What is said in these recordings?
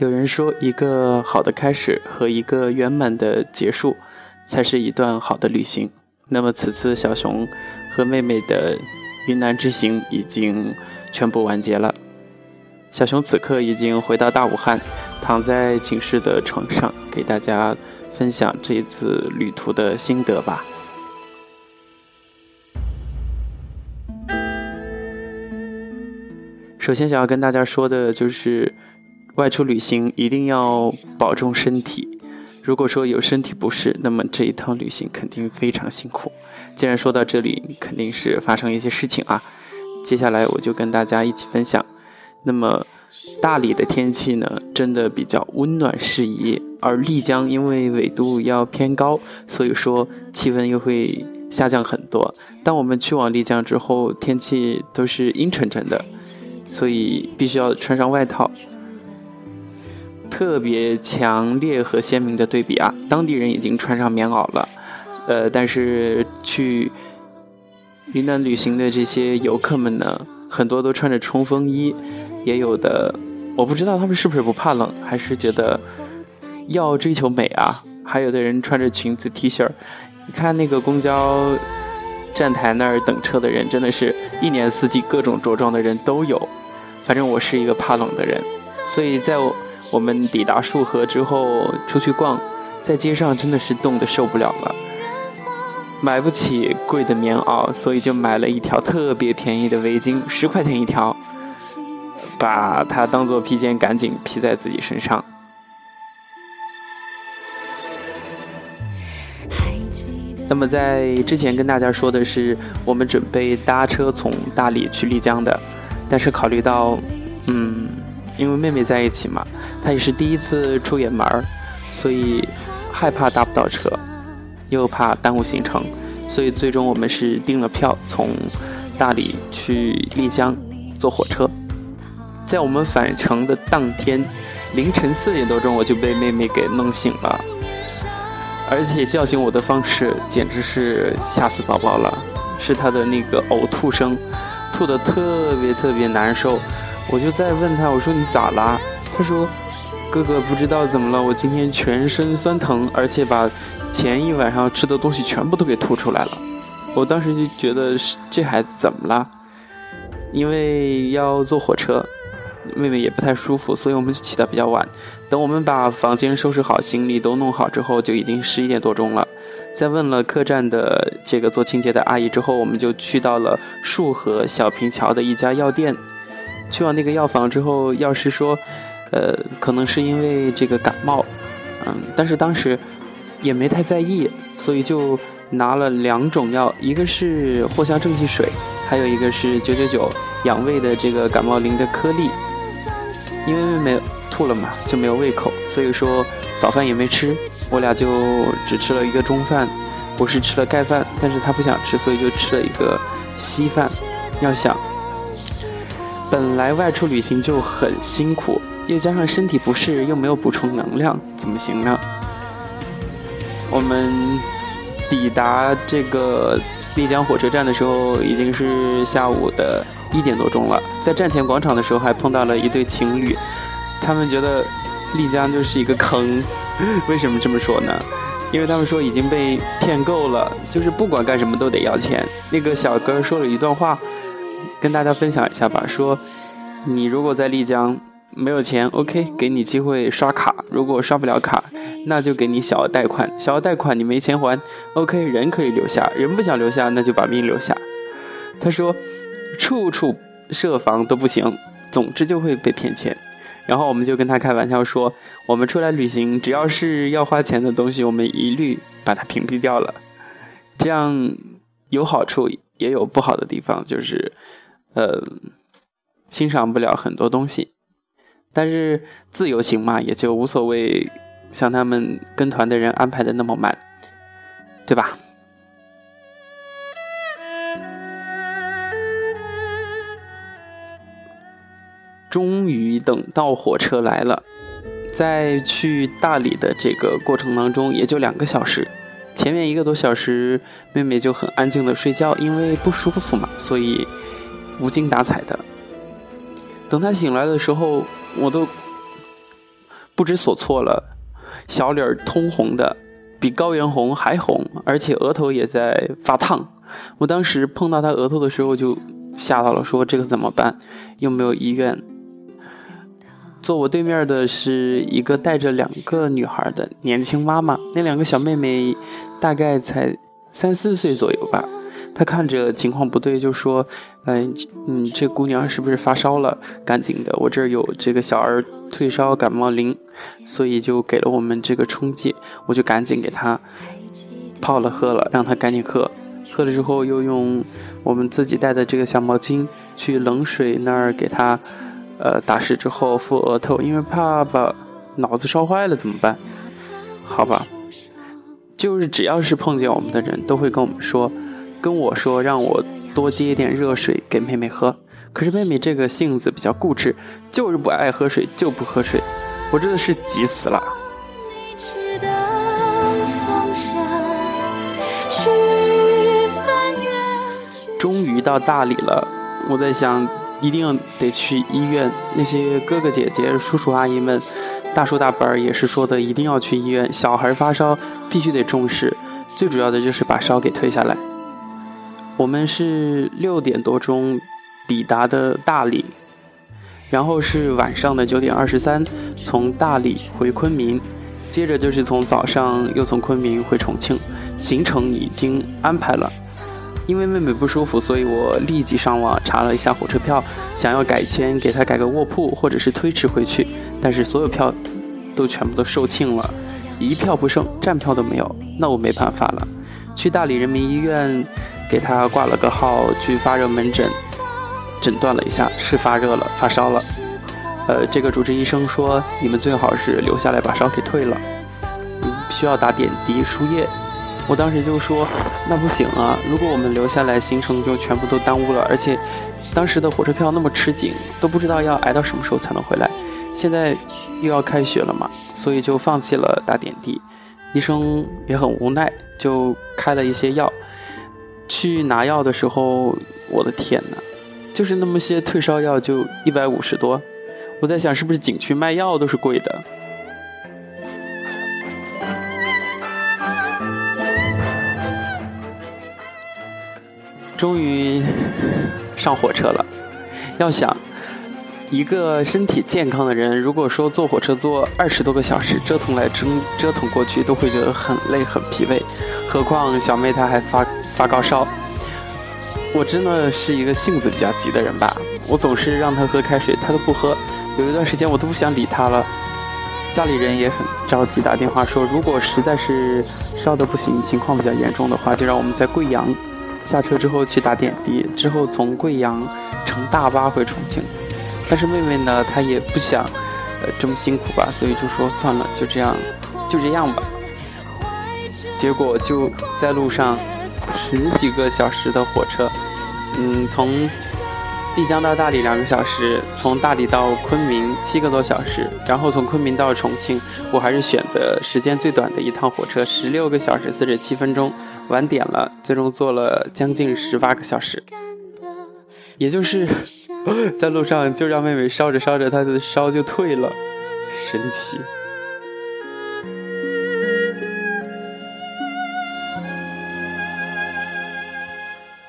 有人说，一个好的开始和一个圆满的结束，才是一段好的旅行。那么，此次小熊和妹妹的云南之行已经全部完结了。小熊此刻已经回到大武汉，躺在寝室的床上，给大家分享这一次旅途的心得吧。首先想要跟大家说的就是。外出旅行一定要保重身体。如果说有身体不适，那么这一趟旅行肯定非常辛苦。既然说到这里，肯定是发生一些事情啊。接下来我就跟大家一起分享。那么大理的天气呢，真的比较温暖适宜，而丽江因为纬度要偏高，所以说气温又会下降很多。当我们去往丽江之后，天气都是阴沉沉的，所以必须要穿上外套。特别强烈和鲜明的对比啊！当地人已经穿上棉袄了，呃，但是去云南旅行的这些游客们呢，很多都穿着冲锋衣，也有的我不知道他们是不是不怕冷，还是觉得要追求美啊。还有的人穿着裙子 T 恤，你看那个公交站台那儿等车的人，真的是一年四季各种着装的人都有。反正我是一个怕冷的人，所以在我。我们抵达束河之后出去逛，在街上真的是冻得受不了了，买不起贵的棉袄，所以就买了一条特别便宜的围巾，十块钱一条，把它当做披肩，赶紧披在自己身上。那么在之前跟大家说的是，我们准备搭车从大理去丽江的，但是考虑到，嗯，因为妹妹在一起嘛。他也是第一次出远门儿，所以害怕搭不到车，又怕耽误行程，所以最终我们是订了票，从大理去丽江坐火车。在我们返程的当天，凌晨四点多钟我就被妹妹给弄醒了，而且叫醒我的方式简直是吓死宝宝了，是她的那个呕吐声，吐得特别特别难受。我就在问她，我说你咋啦？她说。哥哥不知道怎么了，我今天全身酸疼，而且把前一晚上吃的东西全部都给吐出来了。我当时就觉得这孩子怎么了？因为要坐火车，妹妹也不太舒服，所以我们就起得比较晚。等我们把房间收拾好，行李都弄好之后，就已经十一点多钟了。在问了客栈的这个做清洁的阿姨之后，我们就去到了束河小平桥的一家药店。去往那个药房之后，药师说。呃，可能是因为这个感冒，嗯，但是当时也没太在意，所以就拿了两种药，一个是藿香正气水，还有一个是九九九养胃的这个感冒灵的颗粒。因为妹妹吐了嘛，就没有胃口，所以说早饭也没吃，我俩就只吃了一个中饭。我是吃了盖饭，但是他不想吃，所以就吃了一个稀饭。要想，本来外出旅行就很辛苦。又加上身体不适，又没有补充能量，怎么行呢？我们抵达这个丽江火车站的时候，已经是下午的一点多钟了。在站前广场的时候，还碰到了一对情侣，他们觉得丽江就是一个坑。为什么这么说呢？因为他们说已经被骗够了，就是不管干什么都得要钱。那个小哥说了一段话，跟大家分享一下吧。说你如果在丽江。没有钱，OK，给你机会刷卡。如果刷不了卡，那就给你小额贷款。小额贷款你没钱还，OK，人可以留下，人不想留下，那就把命留下。他说，处处设防都不行，总之就会被骗钱。然后我们就跟他开玩笑说，我们出来旅行，只要是要花钱的东西，我们一律把它屏蔽掉了。这样有好处，也有不好的地方，就是，呃，欣赏不了很多东西。但是自由行嘛，也就无所谓，像他们跟团的人安排的那么满，对吧？终于等到火车来了，在去大理的这个过程当中，也就两个小时。前面一个多小时，妹妹就很安静的睡觉，因为不舒服嘛，所以无精打采的。等她醒来的时候。我都不知所措了，小脸通红的，比高原红还红，而且额头也在发烫。我当时碰到他额头的时候就吓到了，说这个怎么办？又没有医院。坐我对面的是一个带着两个女孩的年轻妈妈，那两个小妹妹大概才三四岁左右吧。他看着情况不对，就说：“嗯嗯，这姑娘是不是发烧了？赶紧的，我这儿有这个小儿退烧感冒灵，所以就给了我们这个冲剂，我就赶紧给她泡了喝了，让她赶紧喝。喝了之后，又用我们自己带的这个小毛巾去冷水那儿给她。”呃，打湿之后敷额头，因为怕把脑子烧坏了怎么办？好吧，就是只要是碰见我们的人都会跟我们说，跟我说让我多接一点热水给妹妹喝。可是妹妹这个性子比较固执，就是不爱喝水，就不喝水。我真的是急死了。终于到大理了，我在想。一定得去医院，那些哥哥姐姐、叔叔阿姨们、大叔大伯也是说的，一定要去医院。小孩发烧必须得重视，最主要的就是把烧给退下来。我们是六点多钟抵达的大理，然后是晚上的九点二十三从大理回昆明，接着就是从早上又从昆明回重庆，行程已经安排了。因为妹妹不舒服，所以我立即上网查了一下火车票，想要改签，给她改个卧铺，或者是推迟回去。但是所有票都全部都售罄了，一票不剩，站票都没有。那我没办法了，去大理人民医院给他挂了个号，去发热门诊诊断了一下，是发热了，发烧了。呃，这个主治医生说，你们最好是留下来把烧给退了，嗯需要打点滴输液。我当时就说，那不行啊！如果我们留下来，行程就全部都耽误了。而且，当时的火车票那么吃紧，都不知道要挨到什么时候才能回来。现在又要开学了嘛，所以就放弃了打点滴。医生也很无奈，就开了一些药。去拿药的时候，我的天哪，就是那么些退烧药就一百五十多。我在想，是不是景区卖药都是贵的？终于上火车了。要想一个身体健康的人，如果说坐火车坐二十多个小时，折腾来折折腾过去，都会觉得很累很疲惫。何况小妹她还发发高烧。我真的是一个性子比较急的人吧，我总是让他喝开水，他都不喝。有一段时间我都不想理他了。家里人也很着急，打电话说，如果实在是烧的不行，情况比较严重的话，就让我们在贵阳。下车之后去打点滴，之后从贵阳乘大巴回重庆。但是妹妹呢，她也不想，呃，这么辛苦吧，所以就说算了，就这样，就这样吧。结果就在路上，十几个小时的火车，嗯，从丽江到大理两个小时，从大理到昆明七个多小时，然后从昆明到重庆，我还是选择时间最短的一趟火车，十六个小时四十七分钟。晚点了，最终坐了将近十八个小时，也就是 在路上就让妹妹烧着烧着，她的烧就退了，神奇。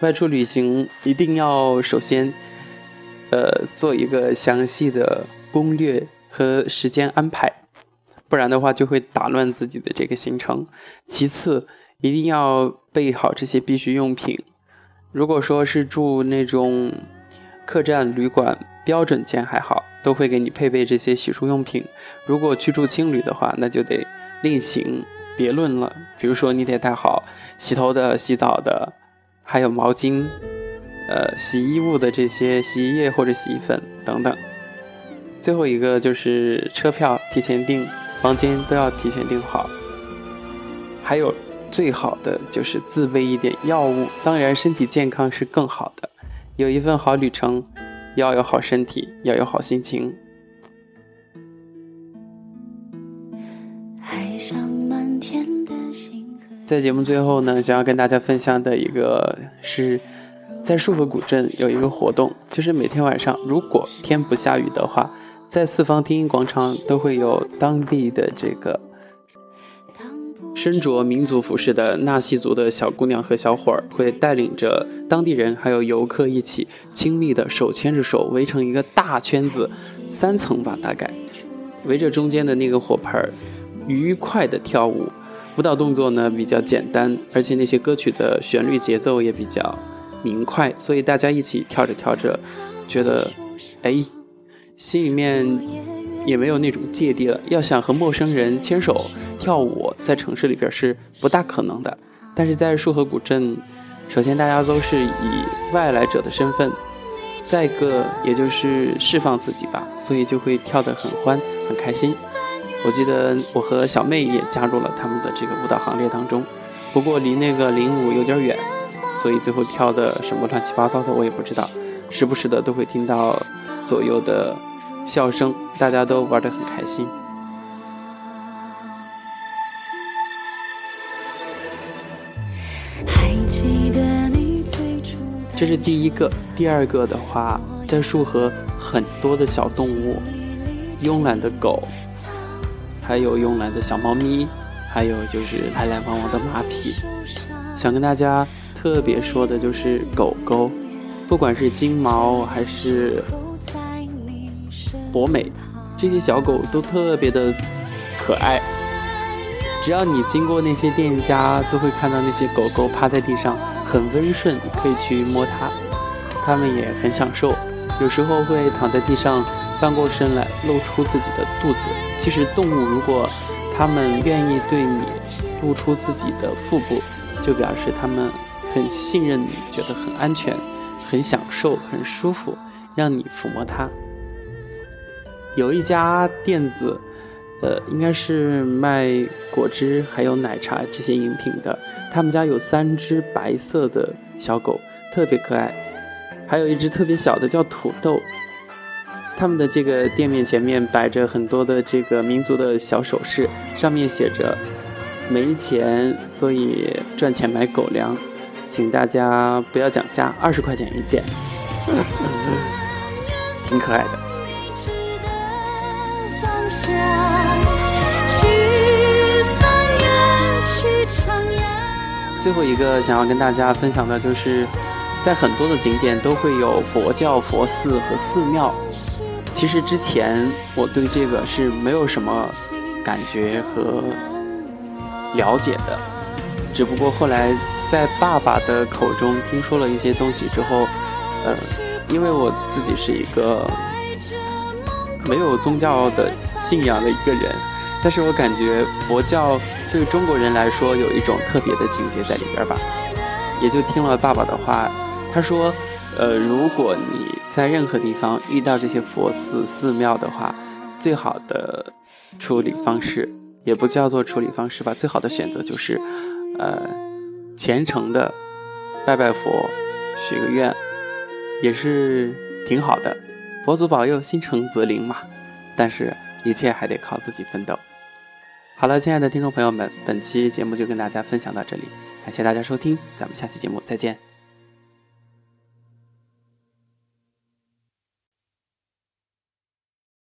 外出旅行一定要首先，呃，做一个详细的攻略和时间安排，不然的话就会打乱自己的这个行程。其次。一定要备好这些必需用品。如果说是住那种客栈旅馆标准间还好，都会给你配备这些洗漱用品。如果去住青旅的话，那就得另行别论了。比如说，你得带好洗头的、洗澡的，还有毛巾、呃洗衣物的这些洗衣液或者洗衣粉等等。最后一个就是车票提前订，房间都要提前订好。还有。最好的就是自备一点药物，当然身体健康是更好的。有一份好旅程，要有好身体，要有好心情。在节目最后呢，想要跟大家分享的一个是，在束河古镇有一个活动，就是每天晚上如果天不下雨的话，在四方听音广场都会有当地的这个身着民族服饰的纳西族的小姑娘和小伙儿，会带领着当地人还有游客一起亲密的手牵着手，围成一个大圈子，三层吧大概，围着中间的那个火盆，愉快的跳舞。舞蹈动作呢比较简单，而且那些歌曲的旋律节奏也比较明快，所以大家一起跳着跳着，觉得，哎，心里面。也没有那种芥蒂了。要想和陌生人牵手跳舞，在城市里边是不大可能的。但是在束河古镇，首先大家都是以外来者的身份，再一个也就是释放自己吧，所以就会跳得很欢很开心。我记得我和小妹也加入了他们的这个舞蹈行列当中，不过离那个领舞有点远，所以最后跳的什么乱七八糟的我也不知道，时不时的都会听到左右的。笑声，大家都玩得很开心。这是第一个，第二个的话，在束河很多的小动物，慵懒的狗，还有慵懒的小猫咪，还有就是来来往往的马匹。想跟大家特别说的就是狗狗，不管是金毛还是。博美，这些小狗都特别的可爱。只要你经过那些店家，都会看到那些狗狗趴在地上，很温顺，可以去摸它。它们也很享受，有时候会躺在地上翻过身来，露出自己的肚子。其实动物如果它们愿意对你露出自己的腹部，就表示它们很信任你，觉得很安全，很享受，很舒服，让你抚摸它。有一家店子，呃，应该是卖果汁还有奶茶这些饮品的。他们家有三只白色的小狗，特别可爱，还有一只特别小的叫土豆。他们的这个店面前面摆着很多的这个民族的小首饰，上面写着“没钱，所以赚钱买狗粮”，请大家不要讲价，二十块钱一件，挺可爱的。最后一个想要跟大家分享的就是，在很多的景点都会有佛教佛寺和寺庙。其实之前我对这个是没有什么感觉和了解的，只不过后来在爸爸的口中听说了一些东西之后，呃，因为我自己是一个没有宗教的。信仰的一个人，但是我感觉佛教对中国人来说有一种特别的情节在里边吧。也就听了爸爸的话，他说，呃，如果你在任何地方遇到这些佛寺寺庙的话，最好的处理方式，也不叫做处理方式吧，最好的选择就是，呃，虔诚的拜拜佛，许个愿，也是挺好的。佛祖保佑，心诚则灵嘛。但是。一切还得靠自己奋斗。好了，亲爱的听众朋友们，本期节目就跟大家分享到这里，感谢大家收听，咱们下期节目再见。